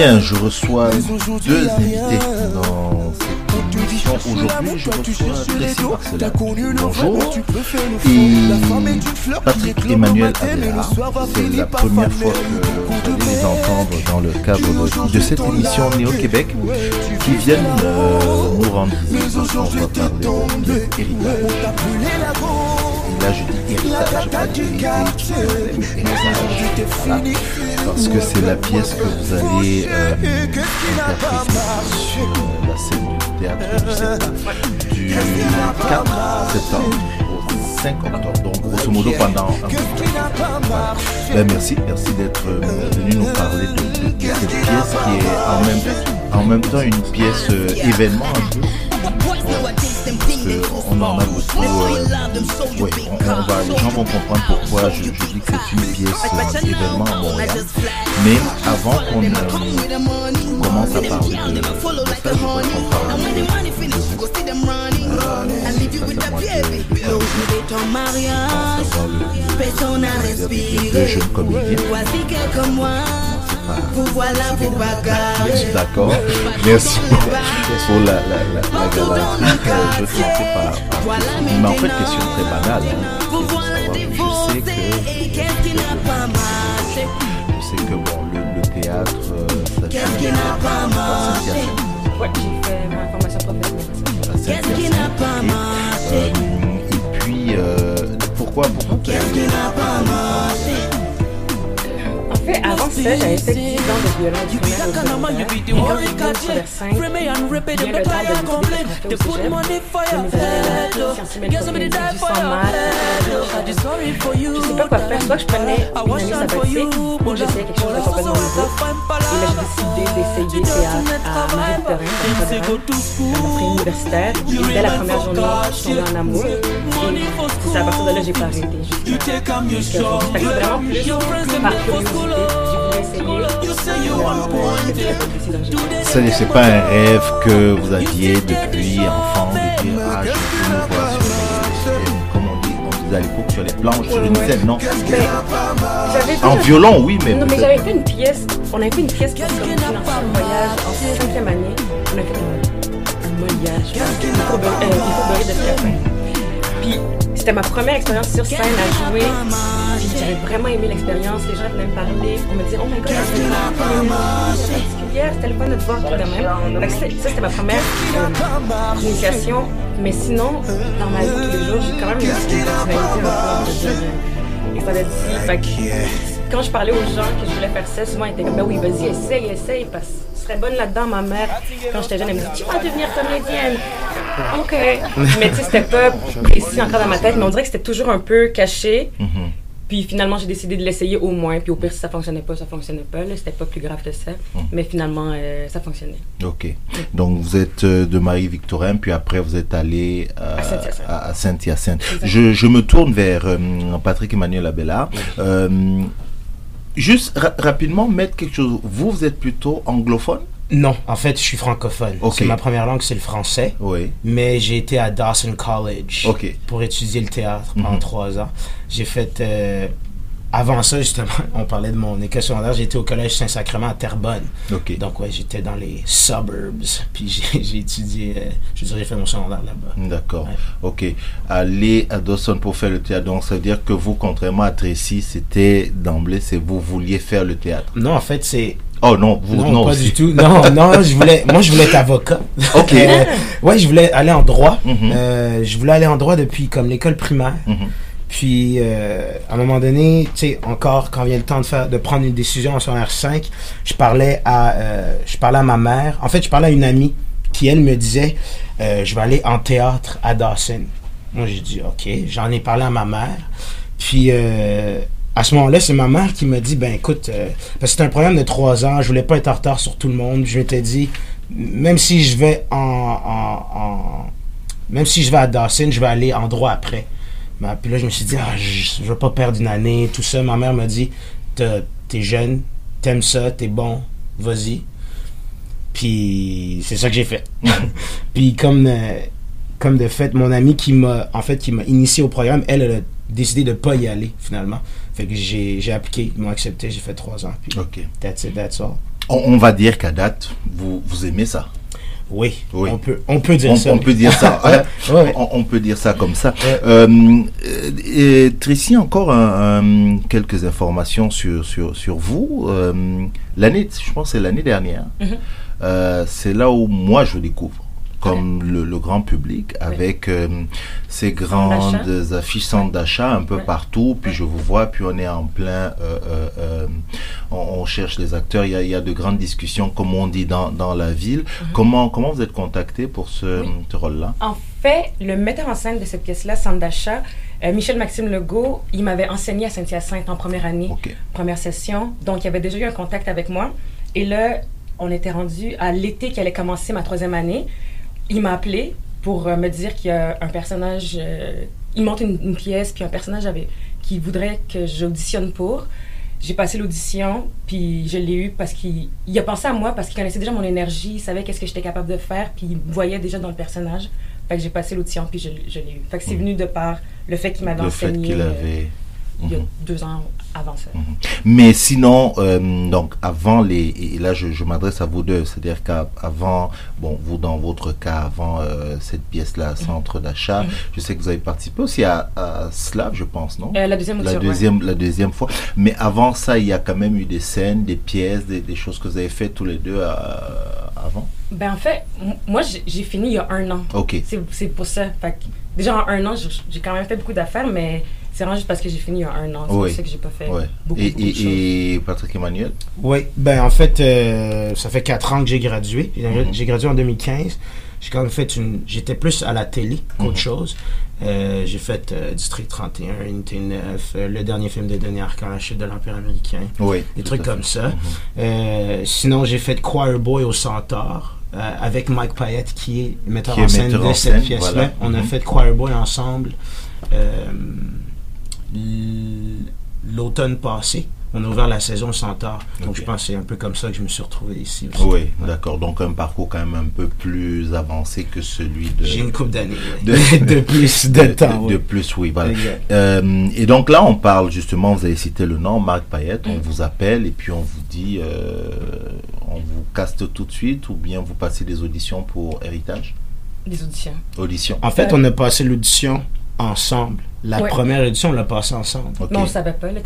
Bien, je reçois deux invités dans cette émission. Aujourd'hui, je reçois Tracy Marcelin. Bonjour. Et Patrick Emmanuel Avera. C'est la première fois que vous allez les entendre dans le cadre de, de cette émission Néo-Québec qui viennent euh, nous rendre visite qu'on va parler de héritage. Et là, je dis héritage, pas du héritage. Voilà. Parce que c'est la pièce que vous allez euh, sur euh, la scène du théâtre du septembre, du 4 septembre au 5 octobre. Donc, grosso modo, pendant un. Ben, merci, merci d'être euh, venu nous parler de, cette pièce qui est en même, temps une pièce événement un peu. On en a beaucoup. euh, ouais, on, on va, les gens vont comprendre pourquoi je, je dis que c'est une pièce euh, événement à Montréal. Mais avant qu'on euh, commence à parler de, de ça, je voudrais qu'on parle de à respirer. deux jeunes comédiens. Vous voilà. D'accord. Merci pour la, la, la, la galanterie. Euh, Je commencer par, mais en fait question très banale. hein, je sais que je sais bon le, le théâtre euh, ça Qu'est-ce n'a pas marché? Saint-Hyacinthe. Ouais, j'ai fait ma formation professionnelle. À Qu'est-ce qui n'a pas Saint-Hyacinthe, ok. marché? Et puis euh, pourquoi pourquoi Qu'est-ce qui n'a pas marché? Fait, avant ça, j'avais fait 10 ans de violon primaire au secondaire. Et quand j'ai fini au secondaire 5, bien le temps de décider ce qu'on fait au cégep, de mes amis avaient sciences humaines cognitives, du sang maths. Je sais pas quoi faire. Soit je prenais une sabbatique ou j'essayais quelque chose de complètement nouveau. Et là, j'ai décidé d'essayer théâtre à Marie-Victorin, dans le après universitaire. Et dès la première journée, je suis tombée en amour. Et c'est à partir de là, j'ai pas arrêté. Jusqu'à jusqu'à vraiment plus par curiosité. Euh, c'est très pas un rêve que vous aviez depuis enfant de dire ah je veux me voir sur les comme on dit on disait à l'époque sur les planches sur une scène non en violon oui mais Non, mais j'avais fait une pièce. On avait fait une pièce financer un voyage en cinquième année. On a fait un, voyage. Il faut beurrer, euh. Puis c'était ma première expérience sur scène à jouer. J'avais vraiment aimé l'expérience. Les gens venaient me parler pour me dire Oh my god, c'est particulière. C'était le fun de te voir tout même. C'était- Ça, c'était ma première euh, initiation. Mais sinon, dans ma vie tous les jours, j'ai quand même une personnalité un peu, on peut quand je parlais aux gens que je voulais faire ça, souvent ils étaient comme ben oui, vas-y, essaye, essaye, parce que tu serais bonne là-dedans. Ma mère, quand j'étais jeune, elle me dit Tu vas devenir comédienne. Ok. Mais tu sais, c'était pas précis encore dans ma tête, mais on dirait que c'était toujours un peu caché. Mhm. Puis finalement, j'ai décidé de l'essayer au moins. Puis au pire, si ça fonctionnait pas, ça fonctionnait pas. C'était pas plus grave que ça. Mais finalement, euh, ça fonctionnait. ok donc vous êtes euh, de Marie-Victorin puis après vous êtes allé euh, À Saint-Hyacinthe. je, je me tourne vers Patrick Emmanuel Abella juste ra- rapidement mettre quelque chose vous vous êtes plutôt anglophone? Non, en fait, je suis francophone. Ok. C'est ma première langue, c'est le français. oui Mais j'ai été à Dawson College Ok. pour étudier le théâtre pendant Mhm. trois ans. J'ai fait. euh, avant ça, justement, on parlait de mon école secondaire. J'étais au collège Saint-Sacrement à Terrebonne. Donc, ouais, j'étais dans les suburbs. Puis j'ai étudié. euh, je veux dire, j'ai fait mon secondaire là-bas. D'accord. Ouais. Ok. Aller à Dawson pour faire le théâtre. Donc, ça veut dire que vous, contrairement à Tracy, c'était d'emblée, c'est vous vouliez faire le théâtre. Non, en fait, c'est. Oh non, vous Non, non, pas du tout. Non, non, je voulais, moi, je voulais être avocat. Ok. Euh, ouais, je voulais aller en droit. Mhm. Euh, je voulais aller en droit depuis comme l'école primaire. Mhm. Puis, euh, à un moment donné, tu sais, encore, quand vient le temps de faire, de prendre une décision en secondaire 5, je parlais à, euh, je parlais à ma mère. En fait, je parlais à une amie qui, elle, me disait, euh, je vais aller en théâtre à Dawson. Moi, j'ai dit, OK. J'en ai parlé à ma mère. Puis, à ce moment-là, c'est ma mère qui m'a dit, ben écoute, parce que c'était un problème de trois ans, je voulais pas être en retard sur tout le monde. Je m'étais dit, même si je vais en, en- même si je vais à Dawson, je vais aller en droit après. Puis là, je me suis dit, ah, je, je veux pas perdre une année, tout ça. Ma mère m'a dit, t'es jeune, t'aimes ça, t'es bon, vas-y. Puis c'est ça que j'ai fait. puis comme, euh, comme de fait, mon amie qui m'a en fait qui m'a initié au programme, elle, elle a décidé de pas y aller finalement. Fait que j'ai j'ai appliqué, ils m'ont accepté, j'ai fait trois ans. Puis Ok. that's it, that's all. On, on va dire qu'à date, vous, vous aimez ça. Oui, Oui. on peut on peut dire On, ça. on peut dire ça. hein. Ouais. on, on peut dire ça comme ça. Ouais. Euh, et Tracy, encore un- un- quelques informations sur, sur, sur vous. Euh, l'année, je pense que c'est l'année dernière. Mhm. Euh, c'est là où moi je découvre comme le, le grand public avec euh, ces grandes affiches centres d'achat un peu Ouais. partout puis je vous vois puis on est en plein euh, euh, on, on cherche les acteurs il y, a, il y a de grandes discussions comme on dit dans, dans la ville comment comment vous êtes contacté pour ce, Mhm. Oui. ce rôle là En fait, le metteur en scène de cette pièce-là, Centre d'achat, Michel-Maxime Legault, il m'avait enseigné à Saint-Hyacinthe en première année, première session. Donc, il avait déjà eu un contact avec moi. Et là, on était rendu à l'été qui allait commencer ma troisième année. Il m'a appelé pour euh, me dire qu'il y a un personnage. euh, il monte une, une pièce, puis un personnage avait, qui voudrait que j'auditionne pour. J'ai passé l'audition, puis je l'ai eu parce qu'il il a pensé à moi, parce qu'il connaissait déjà mon énergie, il savait qu'est-ce que j'étais capable de faire, puis il me voyait déjà dans le personnage. Fait que j'ai passé l'audition, puis je, je l'ai eu. Fait que c'est Mhm. venu de par le fait qu'il m'avait le fait enseigné euh, il y a Mhm. deux ans avant ça. Mais sinon, euh, donc avant les, et là je, je m'adresse à vous deux, c'est-à-dire qu'avant, bon, vous dans votre cas, avant euh, cette pièce-là, centre d'achat, Mhm. je sais que vous avez participé aussi à, à Slav, je pense, non? Euh, la deuxième la audition, ouais. deuxième, la deuxième fois. Mais avant ça, il y a quand même eu des scènes, des pièces, des, des choses que vous avez faites tous les deux avant? Ben en fait, moi j'ai fini il y a un an. Ok. C'est pour ça. Fait que, déjà en un an, j'ai quand même fait beaucoup d'affaires, mais c'est vraiment juste parce que j'ai fini il y a un an. C'est Oui. pour ça que j'ai pas fait beaucoup, Et, beaucoup de choses. et, Patrick Emmanuel? Oui, ben en fait, euh, ça fait quatre ans que j'ai gradué. J'ai Mhm. gradué en 2015. J'ai quand même fait une. J'étais plus à la télé qu'autre Mhm. chose. Euh, j'ai fait euh, District 31, Unité 9, euh, le dernier film de Denis Arcand, La chute de l'Empire américain. Oui. Des trucs comme ça. Mhm. Euh, sinon, j'ai fait Choir Boy au Centaure. euh, avec Mike Payette qui est metteur Qui est en scène metteur de en cette pièce-là. voilà. On a fait Choir Boy ensemble euh, l'automne passé. On a ouvert la saison Centaure. Donc je pense que c'est un peu comme ça que je me suis retrouvé ici aussi. Oui, Ouais. d'accord. Donc un parcours quand même un peu plus avancé que celui de... J'ai une coupe d'années. de- plus de, temps. de plus, oui, voilà. Euh, et donc là, on parle justement, vous avez cité le nom, Marc Payette, on Mm. vous appelle et puis on vous dit, euh, on vous caste tout de suite ou bien vous passez des auditions pour Héritage? Des auditions. Audition. En fait, on a passé l'audition ensemble. La Ouais. première édition, on l'a passée ensemble. Ok. Mais on le savait pas. Là,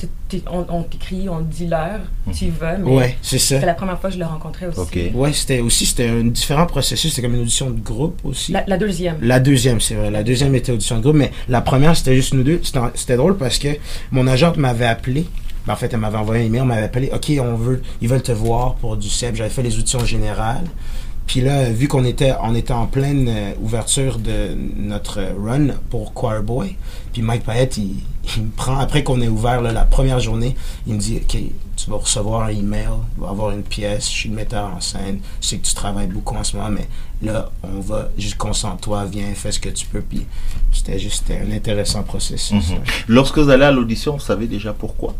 on on t'écrit, on te dit l'heure, tu y vas. Mais Ouais, c'est ça. c'était la première fois que je le rencontrais aussi. Ok. Ouais, c'était aussi c'était un différent processus. C'était comme une audition de groupe aussi. La, la deuxième. La deuxième, c'est vrai. La deuxième était audition de groupe, mais la première, c'était juste nous deux. C'était c'était drôle parce que mon agente m'avait appelé. Ben, en fait, elle m'avait envoyé un email, elle m'avait appelé. OK, on veut, ils veulent te voir pour du CEP. J'avais fait les auditions générales. Puis là, vu qu'on était, on était en pleine euh, ouverture de notre run pour Choir Boy, puis Mike Payette, il, il me prend, après qu'on ait ouvert là, la première journée, il me dit, OK, tu vas recevoir un email, tu vas avoir une pièce, je suis le metteur en scène, je sais que tu travailles beaucoup en ce moment, mais là, on va, juste concentre-toi, viens, fais ce que tu peux, puis c'était juste un intéressant processus. Mhm. Lorsque vous allez à l'audition, vous savez déjà pourquoi?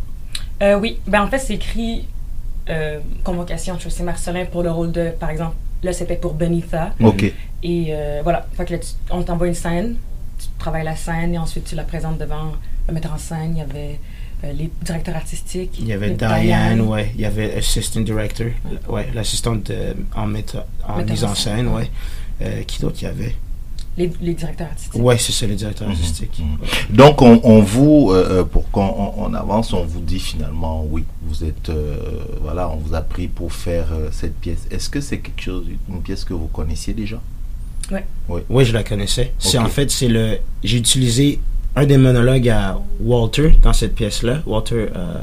Euh, oui, ben en fait, c'est écrit euh, convocation Tracy Marcelin pour le rôle de, par exemple, là c'était pour Benitha. Ok. Et euh, voilà, fait que là, tu- on t'envoie une scène, tu travailles la scène et ensuite tu la présentes devant le metteur en scène. Il y avait euh, les directeurs artistiques. Il y avait le Diane, ouais, il y avait Assistant Director, ouais, l'assistante euh, en, méta- en Metteur mise en en scène, scène, ouais. Euh, qui d'autre il y avait? Les, les directeurs artistiques. Ouais, c'est ça, le directeur Mhm, artistique. mhm. Ouais. Donc on, on vous, euh, euh, pour qu'on on- on avance, on vous dit finalement oui, vous êtes, euh, voilà, on vous a pris pour faire euh, cette pièce. Est-ce que c'est quelque chose, une pièce que vous connaissiez déjà? Oui, je la connaissais. C'est en fait, c'est le. J'ai utilisé un des monologues à Walter dans cette pièce-là, Walter euh,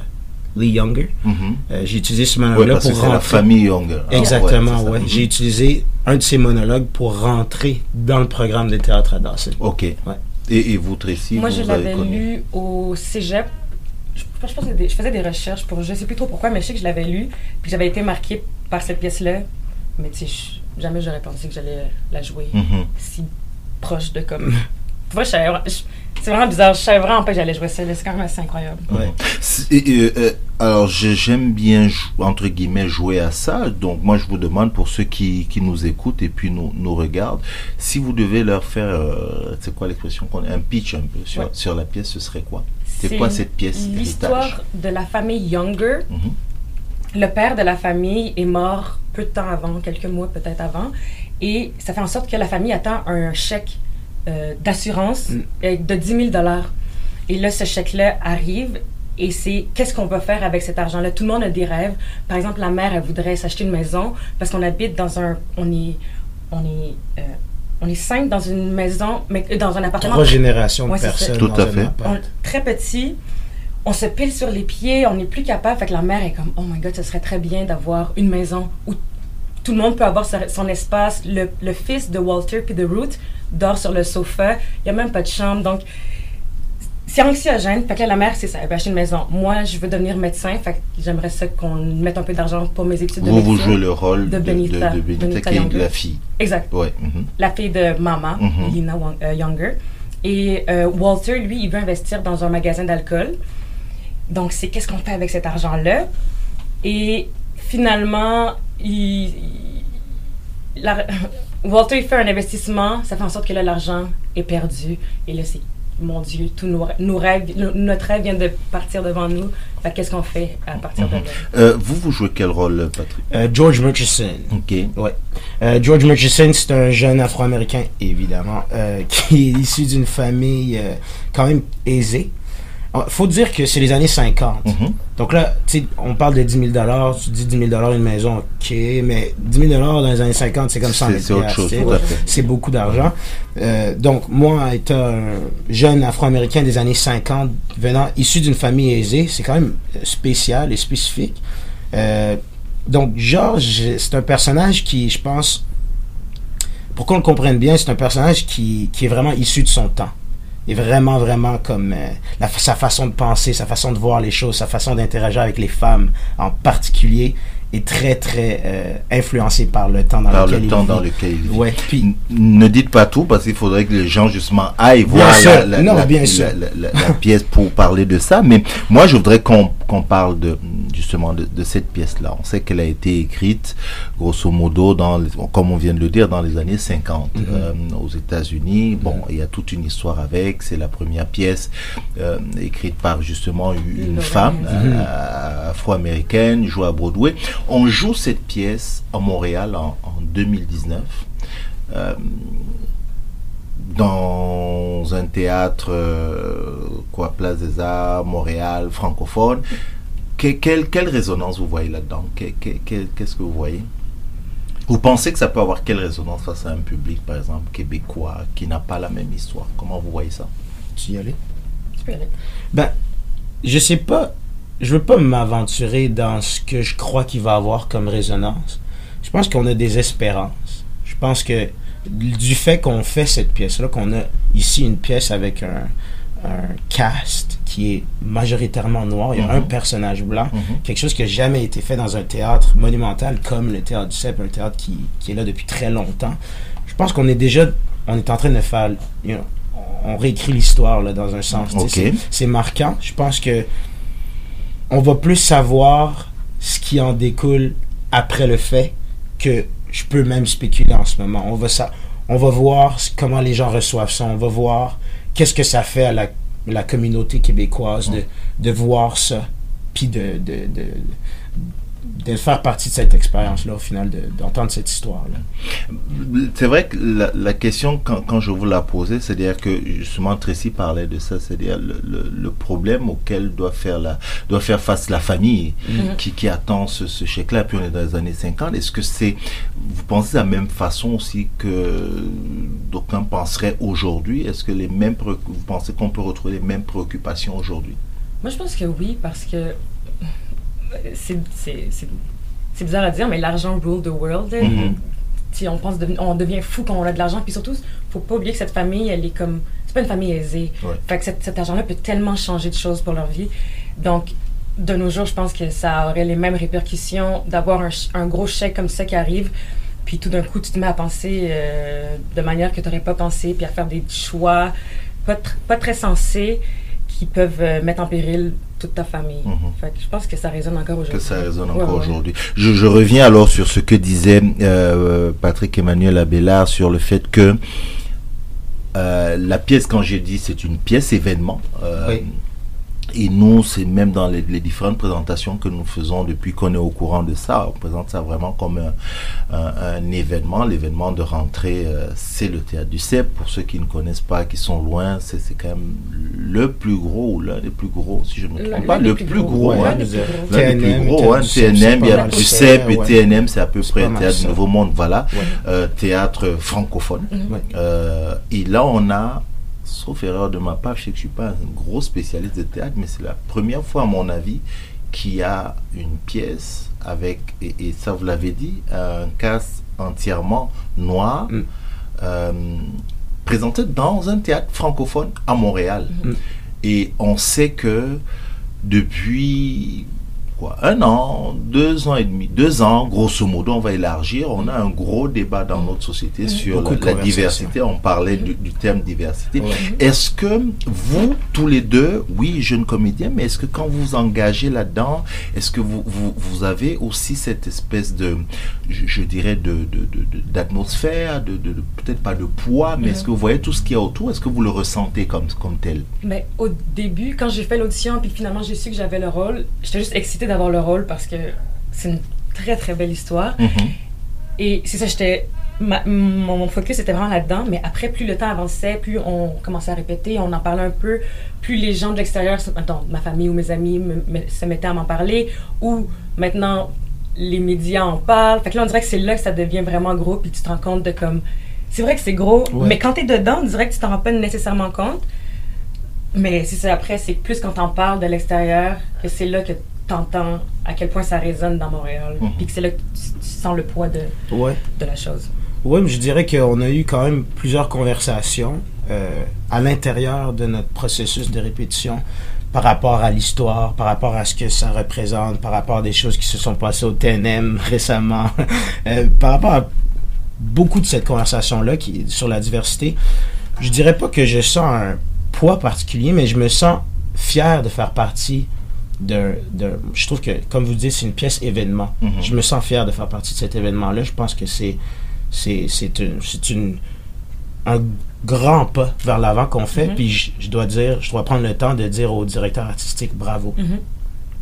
Lee Younger. Mhm. Euh, j'ai utilisé ce monologue-là pour c'est la rentrer. famille Younger. Ah, Exactement, ouais. Mhm. J'ai utilisé un de ces monologues pour rentrer dans le programme de théâtre à Dawson. Ok. Et, et vous, Tracy, Moi, vous, je l'avais lu au cégep. Je, je, pense que des- je faisais des recherches pour. Je sais plus trop pourquoi, mais je sais que je l'avais lu. Puis j'avais été marquée par cette pièce-là. Mais tu sais, je- jamais j'aurais pensé que j'allais la jouer Mhm. si proche de comme. Vrai, je savais- c'est vraiment bizarre. Je savais vraiment pas que j'allais jouer ça. C'est quand même assez incroyable. Ouais. C'est- et, euh, euh, alors, j'aime bien, entre guillemets, jouer à ça. Donc, moi, je vous demande, pour ceux qui, qui nous écoutent et puis nous, nous regardent, si vous devez leur faire, euh, c'est quoi l'expression qu'on Un pitch un peu sur, Ouais. sur la pièce, ce serait quoi? C'est quoi cette pièce L'histoire de la famille Younger. Mhm. Le père de la famille est mort peu de temps avant, quelques mois peut-être avant, et ça fait en sorte que la famille attend un chèque euh, d'assurance Mm. euh, de 10 000 dollars. Et là, ce chèque-là arrive. Et c'est qu'est-ce qu'on peut faire avec cet argent-là? Tout le monde a des rêves. Par exemple, la mère, elle voudrait s'acheter une maison parce qu'on habite dans un. On est. On est. euh, on est cinq dans une maison, mais euh, dans un appartement Trois générations de Ouais, personnes. Tout dans à fait. on- très petit, on se pile sur les pieds, on n'est plus capable. Fait que la mère est comme, oh my god, ce serait très bien d'avoir une maison où tout le monde peut avoir son espace. Le, le fils de Walter puis de Ruth dort sur le sofa. Il n'y a même pas de chambre. Donc, c'est anxiogène. Fait que là, la mère, c'est ça, elle veut acheter une maison. Moi, je veux devenir médecin. Fait que j'aimerais ça qu'on mette un peu d'argent pour mes études de Vous, vous médecine. jouez le rôle de de, de, Benita- de Benita, Benita qui est Younger. la fille. Exact. Ouais. mhm. la fille de maman, Mhm. Lina euh, Younger. Et euh, Walter, lui, il veut investir dans un magasin d'alcool. Donc, c'est qu'est-ce qu'on fait avec cet argent-là? Et finalement, il, il- la- Walter, il fait un investissement, ça fait en sorte que là, l'argent est perdu. Et là, c'est, mon Dieu, tous nos, nos rêves, no- notre rêve vient de partir devant nous. Fait que qu'est-ce qu'on fait à partir de là? Euh, vous, vous jouez quel rôle, Patrick? Euh, George Murchison. Ok. Ouais. Euh, George Murchison, c'est un jeune afro-américain, évidemment, euh, qui est issu d'une famille euh, quand même aisée. Il faut dire que c'est les années 50. Mhm. Donc là, on parle de 10 000 tu dis 10 000 une maison, ok, mais 10 000 dans les années 50, c'est comme 100 C'est 000 c'est beaucoup d'argent. Euh, donc, moi, étant un jeune afro-américain des années 50, venant issu d'une famille aisée, c'est quand même spécial et spécifique. Euh, donc, Georges, c'est un personnage qui, je pense, pour qu'on le comprenne bien, c'est un personnage qui, qui est vraiment issu de son temps. Et vraiment, vraiment comme euh, la, sa façon de penser, sa façon de voir les choses, sa façon d'interagir avec les femmes en particulier est très, très euh, influencé par le temps dans Par lequel le il temps vit. dans lequel il vit. Ouais, puis Ne dites pas tout parce qu'il faudrait que les gens justement aillent voir la pièce pour parler de ça. Mais moi, je voudrais qu'on qu'on parle de justement de, de cette pièce-là. On sait qu'elle a été écrite grosso modo dans, les- comme on vient de le dire, dans les années 50 Mhm. euh, aux États-Unis. Bon, il y a toute une histoire avec. C'est la première pièce euh, écrite par justement une, Une femme euh, afro-américaine, jouée à Broadway. On joue cette pièce à Montréal en, en 2019. Euh, dans un théâtre, euh, quoi, Place des Arts, Montréal, francophone. Que- quelle, quelle résonance vous voyez là-dedans? Que- que- que- Qu'est-ce que vous voyez? Vous pensez que ça peut avoir quelle résonance face à un public, par exemple, québécois, qui n'a pas la même histoire? Comment vous voyez ça? Tu y allais? Tu peux y aller. Ben, je sais pas. Je veux pas m'aventurer dans ce que je crois qu'il va avoir comme résonance. Je pense qu'on a des espérances. Je pense que du fait qu'on fait cette pièce-là, qu'on a ici une pièce avec un, un cast qui est majoritairement noir, il y a Mhm. un personnage blanc, Mhm. quelque chose qui n'a jamais été fait dans un théâtre monumental comme le théâtre du CEP, un théâtre qui, qui est là depuis très longtemps. Je pense qu'on est déjà, on est en train de faire, you know, on réécrit l'histoire là, dans un sens. C'est marquant. Je pense que on va plus savoir ce qui en découle après le fait que je peux même spéculer en ce moment. On va, ça, on va voir comment les gens reçoivent ça. On va voir qu'est-ce que ça fait à la, la communauté québécoise de, de voir ça, puis de, de, de, de faire partie de cette expérience-là, au final, de- d'entendre cette histoire-là. C'est vrai que la, la question, quand, quand je vous la posais, c'est-à-dire que justement Tracy parlait de ça, c'est-à-dire le, le, le problème auquel doit faire, la, doit faire face la famille Mhm. qui, qui attend ce, ce chèque-là, puis on est dans les années 50. Est-ce que c'est, vous pensez de la même façon aussi que d'aucuns penseraient aujourd'hui? Est-ce que les mêmes, vous pensez qu'on peut retrouver les mêmes préoccupations aujourd'hui? Moi, je pense que oui, parce que c'est bizarre à dire, mais l'argent rule the world. là. Mhm. Si on pense on devient fou quand on a de l'argent. Puis surtout, faut pas oublier que cette famille, elle est comme. C'est pas une famille aisée. Ouais. Fait que cet, cet argent-là peut tellement changer de choses pour leur vie. Donc, de nos jours, je pense que ça aurait les mêmes répercussions d'avoir un, un gros chèque comme ça qui arrive. Puis tout d'un coup, tu te mets à penser euh, de manière que tu n'aurais pas pensé, puis à faire des choix pas, tr- pas très sensés qui peuvent euh, mettre en péril toute ta famille. Mhm. Fait que je pense que ça résonne encore que aujourd'hui. ça résonne encore ouais. aujourd'hui. Je, je reviens alors sur ce que disait euh, Patrick Emmanuel Abélard sur le fait que euh, la pièce, quand j'ai dit, c'est une pièce événement. euh, Oui. Et nous, c'est même dans les, les différentes présentations que nous faisons depuis qu'on est au courant de ça, on présente ça vraiment comme un, un- un événement. L'événement de rentrée, euh, c'est le théâtre du CEP. Pour ceux qui ne connaissent pas, qui sont loin, c'est c'est quand même le plus gros ou l'un des plus gros, si je ne me trompe pas, le plus plus gros, gros. ouais, hein. L'un des plus gros. L'un des plus TNM, gros, hein, TNM, il y a du CEP et. TNM, c'est à peu près Théâtre ça. Nouveau Monde, voilà, euh, théâtre francophone. Euh, et là, on a, sauf erreur de ma part, je sais que je suis pas un gros spécialiste de théâtre, mais c'est la première fois, à mon avis, qu'il y a une pièce avec, et, et ça vous l'avez dit, un cast entièrement noir, Mm. euh, présenté dans un théâtre francophone à Montréal. Mm. Et on sait que depuis quoi, un an, deux ans et demi, deux ans, grosso modo, on va élargir. On a un gros débat dans notre société sur Beaucoup la, diversité. On parlait du, du terme diversité. Ouais. Est-ce que vous, tous les deux, oui, jeunes comédiens, mais est-ce que quand vous vous engagez là-dedans, est-ce que vous, vous, vous avez aussi cette espèce de, je, je dirais, de, de- de- de- d'atmosphère, de, de- de- peut-être pas de poids, mais est-ce que vous voyez tout ce qu'il y a autour? Est-ce que vous le ressentez comme, comme tel? Mais au début, quand j'ai fait l'audition, puis finalement j'ai su que j'avais le rôle, j'étais juste excitée d'avoir le rôle parce que c'est une très très belle histoire. Mhm. Et c'est ça, j'étais. mon, mon focus était vraiment là-dedans, mais après, plus le temps avançait, plus on commençait à répéter, on en parlait un peu, plus les gens de l'extérieur, ma famille ou mes amis me- me- se mettaient à m'en parler, ou maintenant les médias en parlent. Fait que là, on dirait que c'est là que ça devient vraiment gros, puis tu te rends compte de comme. C'est vrai que c'est gros, Ouais. mais quand t'es dedans, on dirait que tu t'en rends pas nécessairement compte. Mais c'est ça, après, c'est plus quand t'en parles de l'extérieur que c'est là que t'entends à quel point ça résonne dans Montréal, Mhm. puis que c'est là que tu, tu sens le poids de, Ouais. de la chose. Oui, mais je dirais qu'on a eu quand même plusieurs conversations euh, à l'intérieur de notre processus de répétition par rapport à l'histoire, par rapport à ce que ça représente, par rapport à des choses qui se sont passées au TNM récemment, euh, par rapport à beaucoup de cette conversation-là sur la diversité. Je dirais pas que je sens un poids particulier, mais je me sens fier de faire partie de, de je trouve que, comme vous dites, c'est une pièce événement. Mhm. Je me sens fier de faire partie de cet événement-là. Je pense que c'est c'est c'est une, c'est une un grand pas vers l'avant qu'on fait. Mhm. Puis je, je dois dire, je dois prendre le temps de dire au directeur artistique bravo, Mhm.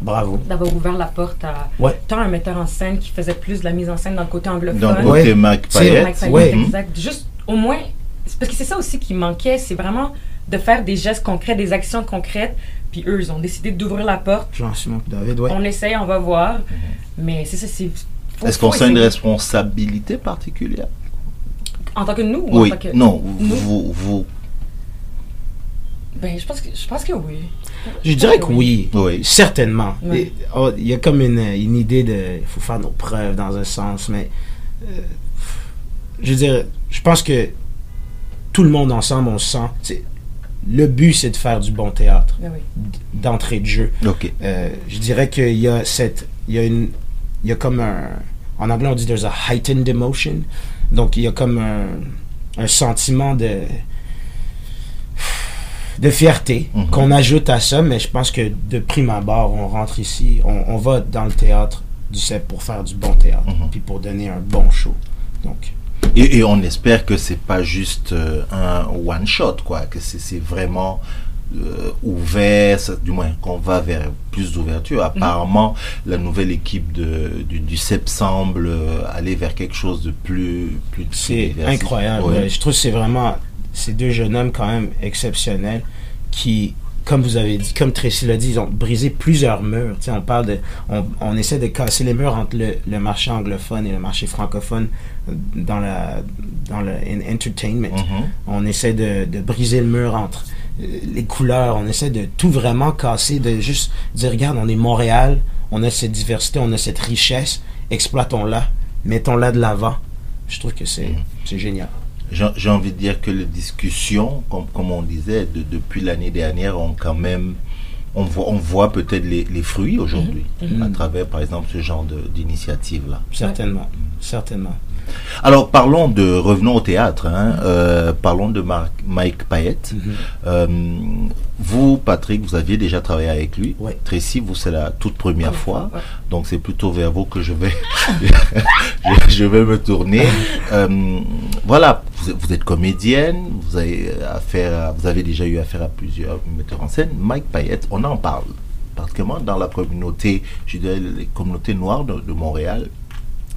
bravo. D'avoir ouvert la porte à Ouais. tant un metteur en scène qui faisait plus de la mise en scène dans le côté anglophone. Donc, côté Mac Payette, exact. Juste au moins, parce que c'est ça aussi qui manquait, c'est vraiment de faire des gestes concrets, des actions concrètes. Puis eux, ils ont décidé d'ouvrir la porte. Jean-Simon David, ouais. On essaye, on va voir. Mais c'est ça, c'est. faut- Est-ce qu'on sent une responsabilité particulière? En tant que nous ou Oui, en tant que. non, nous? vous, vous, Ben, je pense que, je pense que oui. Je dirais que oui. oui. Certainement. Oh, Il y a comme une, une idée de. Il faut faire nos preuves dans un sens, mais. euh, je veux dire, je pense que tout le monde ensemble, on se sent. Le but, c'est de faire du bon théâtre, Ben oui. d'entrée de jeu. Euh, je dirais qu'il y a cette. Il y a une. Il y a comme un. En anglais, on dit there's a heightened emotion. Donc, il y a comme un, un sentiment de. de fierté Mhm. qu'on ajoute à ça, mais je pense que de prime abord, on rentre ici, on, on va dans le théâtre du CEP pour faire du bon théâtre, Mhm. puis pour donner un bon show. Donc, Et, et on espère que c'est pas juste euh, un one shot, quoi, que c'est vraiment euh, ouvert, du moins qu'on va vers plus d'ouverture. Apparemment, la nouvelle équipe de, du, du CEP semble euh, aller vers quelque chose de plus, plus C'est incroyable. Ouais. Je trouve que c'est vraiment ces deux jeunes hommes quand même exceptionnels qui, comme vous avez dit, comme Tracy l'a dit, ils ont brisé plusieurs murs. Tu sais, on parle de, on, on essaie de casser les murs entre le, le marché anglophone et le marché francophone euh, dans la dans le in- entertainment. Mhm. On essaie de, de briser le mur entre euh, les couleurs. On essaie de tout vraiment casser, de juste dire regarde, on est Montréal, on a cette diversité, on a cette richesse, exploitons-la, mettons-la de l'avant. Je trouve que c'est Mhm. c'est génial. J'ai envie de dire que les discussions, comme, comme on disait, de- depuis l'année dernière, ont quand même on voit, on voit peut-être les, les fruits aujourd'hui Mhm. à travers, par exemple, ce genre d'initiative-là. Certainement, certainement. Alors, parlons de, revenons au théâtre, hein, euh, parlons de Mar- Mike Payette. Mhm. Euh, vous, Patrick, vous aviez déjà travaillé avec lui. Ouais. Tracy, vous, c'est la toute première fois. Ouais. Donc, c'est plutôt vers vous que je vais, je, vais me tourner. Euh, voilà, vous, êtes- vous êtes comédienne, vous avez, affaire à- vous avez déjà eu affaire à plusieurs metteurs en scène. Mike Payette, on en parle. Particulièrement dans la communauté, je dirais, les communautés noires de, de Montréal,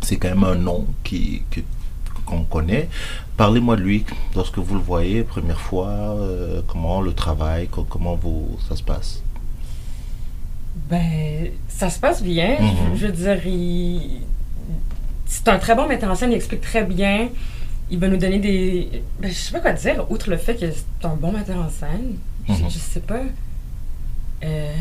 c'est quand même un nom qui, qu'on connaît. Parlez-moi de lui lorsque vous le voyez, première fois, euh, comment le travail, co- comment vous, ça se passe? Ben, ça se passe bien. Mhm. je, je veux dire, il- c'est un très bon metteur en scène. Il explique très bien. Il va nous donner des. Ben, je sais pas quoi dire, outre le fait que c'est un bon metteur en scène. Je, Mhm. je sais pas. Euh,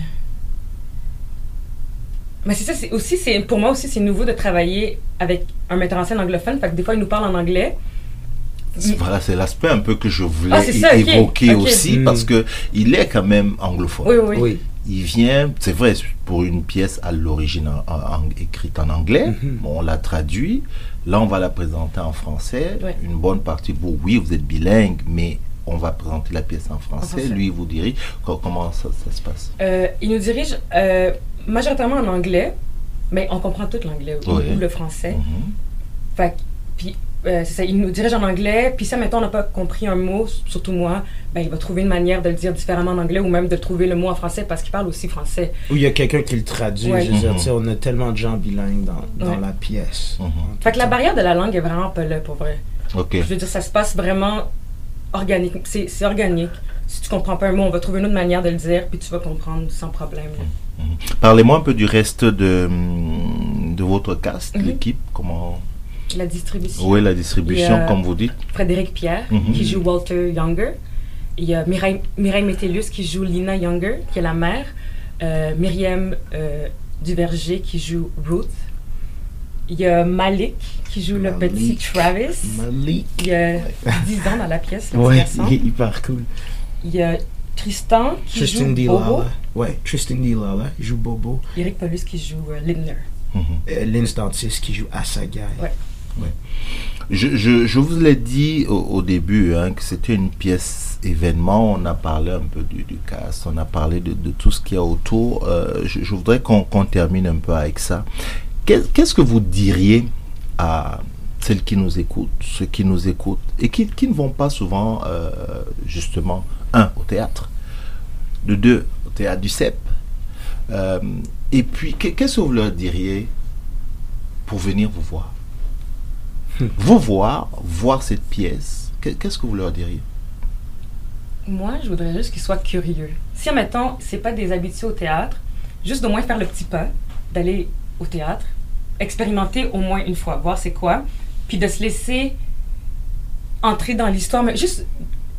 Mais c'est ça, c'est aussi, c'est, pour moi aussi, c'est nouveau de travailler avec un metteur en scène anglophone. Fait que des fois, il nous parle en anglais. C'est- Voilà, c'est l'aspect un peu que je voulais Ah, ça, évoquer aussi Mm. parce que il est quand même anglophone. Oui, oui. Oui. Il vient, c'est vrai, pour une pièce à l'origine en- en- écrite en anglais, Mhm. bon, on l'a traduit. Là, on va la présenter en français. Ouais. Une bonne partie, vous, oui, vous êtes bilingue, mais on va présenter la pièce en français. français. Lui, il vous dirige co- comment ça, ça se passe? Euh, il nous dirige euh, majoritairement en anglais, mais on comprend tout l'anglais ou, Oui. ou le français. Fait que- puis, euh, ça, il nous dirige en anglais, puis ça, mettons, on n'a pas compris un mot, surtout moi, ben, il va trouver une manière de le dire différemment en anglais ou même de trouver le mot en français parce qu'il parle aussi français. Ou il y a quelqu'un qui le traduit. Ouais. Je veux dire, Mhm. on a tellement de gens bilingues dans, dans Ouais. la pièce. Mhm. Fait que la barrière de la langue est vraiment pas là, pour vrai. Ok. Je veux dire, ça se passe vraiment organique. C'est organique. Si tu comprends pas un mot, on va trouver une autre manière de le dire, puis tu vas comprendre sans problème. là. Parlez-moi un peu du reste de, hum, de votre cast, Mhm. l'équipe, comment... La distribution. Est la distribution, a- comme vous dites Frédéric Pierre, Mhm. qui joue Walter Younger. Il y a Mireille, Mireille Métellus qui joue Lina Younger, qui est la mère. Euh, Myriam euh, Duverger qui joue Ruth. Il y a Malik qui joue le petit Travis. Malik. Il a 10 ans dans la pièce, Ouais, il est hyper cool. Il y a Tristan qui Tristan joue D. Bobo. Lala. Ouais, Tristan D. Lala, il joue Bobo. Eric Paulus qui joue euh, Lindner. Euh, Lince Dantis qui joue Asagai. Ouais. Je, je, je vous l'ai dit au, au début hein, que c'était une pièce événement. On a parlé un peu du, du cast, on a parlé de, de tout ce qu'il y a autour. Euh, je, je voudrais qu'on qu'on termine un peu avec ça. Qu'est- Qu'est-ce que vous diriez à celles qui nous écoutent, ceux qui nous écoutent et qui, qui ne vont pas souvent, euh, justement, un, au théâtre, de deux, au théâtre du CEP, euh, et puis qu'est- qu'est-ce que vous leur diriez pour venir vous voir? Vous voir, voir cette pièce, que- qu'est-ce que vous leur diriez? Moi, je voudrais juste qu'ils soient curieux. Si, admettons, c'est pas des habitués au théâtre, juste d'au moins faire le petit pas, d'aller au théâtre, expérimenter au moins une fois, voir c'est quoi, puis de se laisser entrer dans l'histoire, mais juste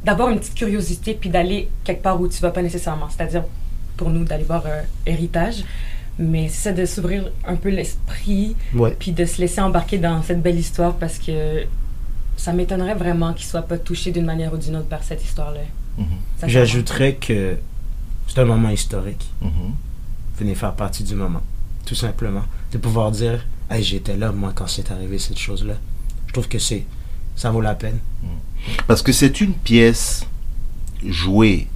d'avoir une petite curiosité, puis d'aller quelque part où tu vas pas nécessairement. C'est-à-dire, pour nous, d'aller voir euh, Héritage, mais c'est de s'ouvrir un peu l'esprit, Ouais. puis de se laisser embarquer dans cette belle histoire parce que ça m'étonnerait vraiment qu'ils soient pas touchés d'une manière ou d'une autre par cette histoire-là. Mhm. J'ajouterais que c'est un moment historique. mhm. Venez faire partie du moment. Tout simplement. De pouvoir dire, hey, j'étais là, moi, quand c'est arrivé cette chose-là. Je trouve que c'est. Ça vaut la peine. Parce que c'est une pièce jouée.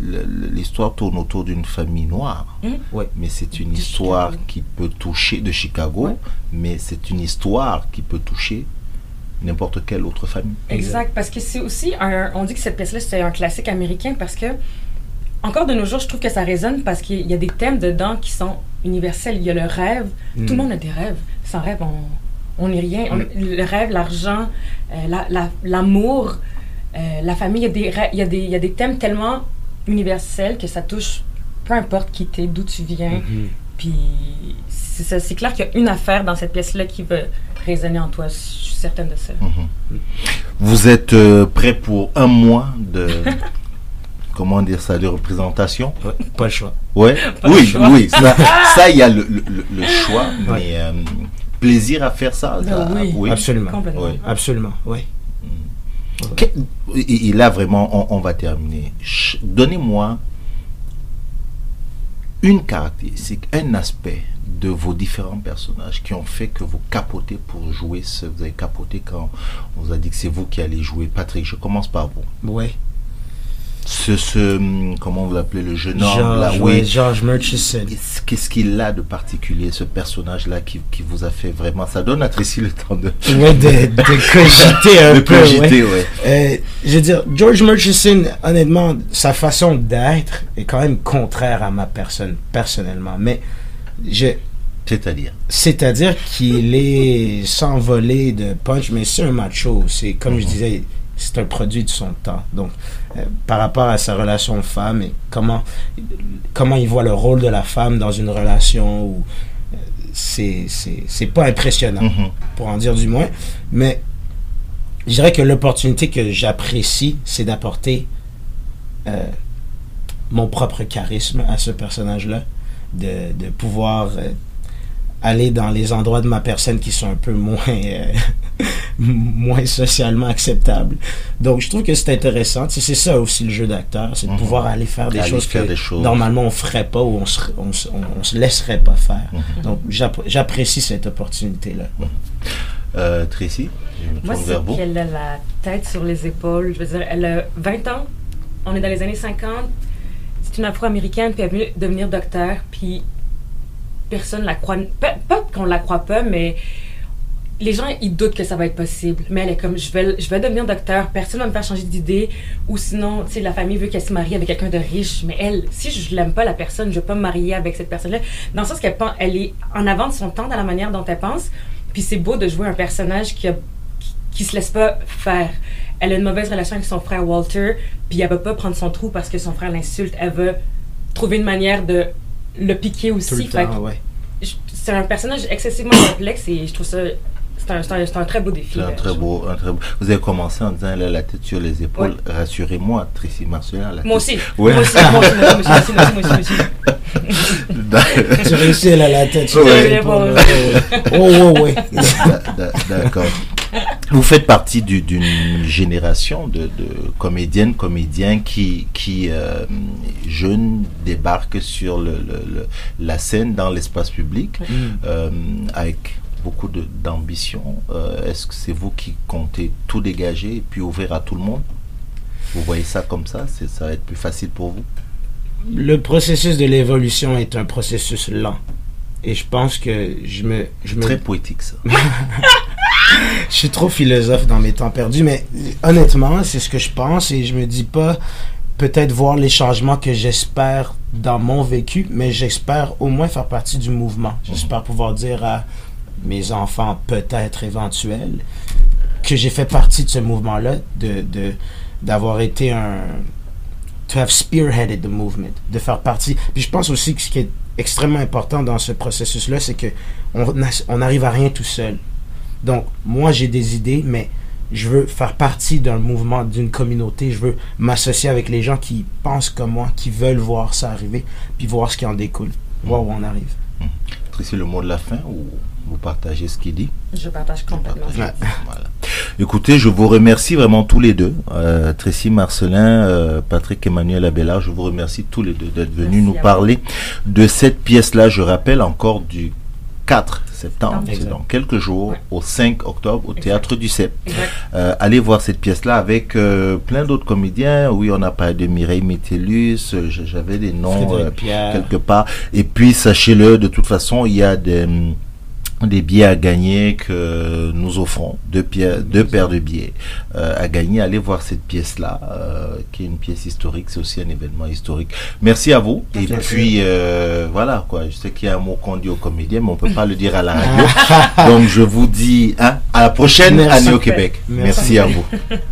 L'histoire tourne autour d'une famille noire, Mhm. Ouais. mais c'est une De histoire Chicago. qui peut toucher de Chicago, Ouais. mais c'est une histoire qui peut toucher n'importe quelle autre famille. Exact, parce que c'est aussi un. On dit que cette pièce-là, c'est un classique américain parce que, encore de nos jours, je trouve que ça résonne parce qu'il y a des thèmes dedans qui sont universels. Il y a le rêve. Mm. Tout le monde a des rêves. Sans rêve, on on n'est rien. On- le rêve, l'argent, euh, la- la- l'amour, euh, la famille, il y, a des il, y a des, il y a des thèmes tellement universels que ça touche peu importe qui t'es, d'où tu viens. Mhm. Puis c'est clair qu'il y a une affaire dans cette pièce-là qui va résonner en toi. Je suis certaine de ça. Mhm. Vous êtes euh, prêt pour un mois de comment dire ça de représentation Ouais, pas le choix. Ouais. Pas le oui, choix. oui, ça, ça il y a le, le- le- le choix, Ouais. mais euh, plaisir à faire ça. Ça- oui. Absolument. Complètement. Oui. Absolument, oui. Que- et, là vraiment, on, on va terminer. Donnez-moi une caractéristique, un aspect de vos différents personnages qui ont fait que vous capotez pour jouer ce. Vous avez capoté quand on vous a dit que c'est vous qui allez jouer. Patrick, je commence par vous. Ouais. Ce, ce comment vous l'appelez, le jeune homme George, là, ouais, oui. George Murchison. Qu'est-ce qu'il a de particulier, ce personnage-là, qui, qui vous a fait vraiment. Ça donne à Tracy le temps de. Ouais, de, de cogiter un de peu. cogiter, ouais. ouais. Euh, je veux dire, George Murchison, honnêtement, sa façon d'être est quand même contraire à ma personne, personnellement. Mais je, C'est-à-dire? c'est-à-dire qu'il est sans voler de punch, mais c'est un macho. C'est comme je disais, c'est un produit de son temps. Donc, euh, par rapport à sa relation femme et comment comment il voit le rôle de la femme dans une relation où euh, c'est pas impressionnant Mhm. pour en dire du moins. Mais je dirais que l'opportunité que j'apprécie, c'est d'apporter euh, mon propre charisme à ce personnage-là, de, de pouvoir aller dans les endroits de ma personne qui sont un peu moins, euh, moins socialement acceptables. Donc je trouve que c'est intéressant. Tu sais, c'est ça aussi le jeu d'acteur, c'est de Mhm. pouvoir aller faire des Aller choses faire que des choses. normalement on ferait pas ou on se, on, se- on- on se laisserait pas faire. Mhm. Donc j'app- j'apprécie cette opportunité-là. Euh, Tracy, je me Moi, c'est qu'elle a la tête sur les épaules. Je veux dire, elle a 20 ans. On est dans les années 50. C'est une afro-américaine, puis elle est venue devenir docteur, puis personne la croit. Pas, qu'on la croit pas, mais les gens, ils doutent que ça va être possible. Mais elle est comme, je vais, devenir docteur, personne va me faire changer d'idée. Ou sinon, tu sais, la famille veut qu'elle se marie avec quelqu'un de riche. Mais elle, si je l'aime pas, la personne, je vais pas me marier avec cette personne-là. Dans le sens qu'elle elle est en avant de son temps dans la manière dont elle pense. Puis c'est beau de jouer un personnage qui a qui, se laisse pas faire. Elle a une mauvaise relation avec son frère Walter, puis elle va pas prendre son trou parce que son frère l'insulte. Elle va trouver une manière de le piquer Tout aussi. ouais. c'est un personnage excessivement complexe et je trouve ça c'est un, c'est un, c'est un très beau défi. C'est un là, très je- beau, un très beau. Vous avez commencé en disant elle a la tête sur les épaules. Rassurez-moi, Tracy Marcelin a la Moi aussi. Ouais. Moi aussi, moi aussi, moi aussi, moi aussi, moi aussi, moi aussi, moi aussi. Tu réussis, elle a la tête sur Ouais. les épaules. Oh, oh, ouais. D'a- d'a- D'accord. Vous faites partie du- d'une génération de, de comédiennes, comédiens qui, qui euh, jeunes, débarquent sur le, le- le- la scène dans l'espace public euh, avec beaucoup d'ambition. Euh, Est-ce que c'est vous qui comptez tout dégager et puis ouvrir à tout le monde? Vous voyez ça comme ça? C'est- Ça va être plus facile pour vous? Le processus de l'évolution est un processus lent. Et je pense que je me, je me, Très poétique ça. je suis trop philosophe dans mes temps perdus, mais honnêtement, c'est ce que je pense et je me dis pas peut-être voir les changements que j'espère dans mon vécu, mais j'espère au moins faire partie du mouvement. J'espère pouvoir dire à mes enfants peut-être éventuels que j'ai fait partie de ce mouvement-là, de, d'avoir été un, to have spearheaded the movement, de faire partie. Puis je pense aussi que ce qui est extrêmement important dans ce processus-là, c'est que on n'arrive à rien tout seul. Donc, moi, j'ai des idées, mais je veux faire partie d'un mouvement, d'une communauté. Je veux m'associer avec les gens qui pensent comme moi, qui veulent voir ça arriver, puis voir ce qui en découle, voir où on arrive. Tracy, le mot de la fin ou vous partagez ce qu'il dit? Je partage complètement. Voilà. Écoutez, je vous remercie vraiment tous les deux, euh, Tracy Marcelin, euh, Patrick Emmanuel Abelard, je vous remercie tous les deux d'être venus Merci nous parler de cette pièce-là. Je rappelle encore du 4 septembre, c'est dans quelques jours, Ouais. au 5 octobre, au Exact. Théâtre du CEP. Euh, allez voir cette pièce-là avec euh, plein d'autres comédiens. Oui, on a parlé de Mireille Métellus, euh, j'avais des noms euh, quelque part. Et puis, sachez-le, de toute façon, il y a des, hum, des billets à gagner que nous offrons, deux, pièces, deux paires de billets euh, à gagner. Allez voir cette pièce-là, euh, qui est une pièce historique, c'est aussi un événement historique. Merci à vous. Et Merci. puis, euh, voilà, quoi. Je sais qu'il y a un mot qu'on dit aux comédiens, mais on peut pas le dire à la radio. Donc, je vous dis hein, à la prochaine Merci. année au Québec. Merci. Merci à vous.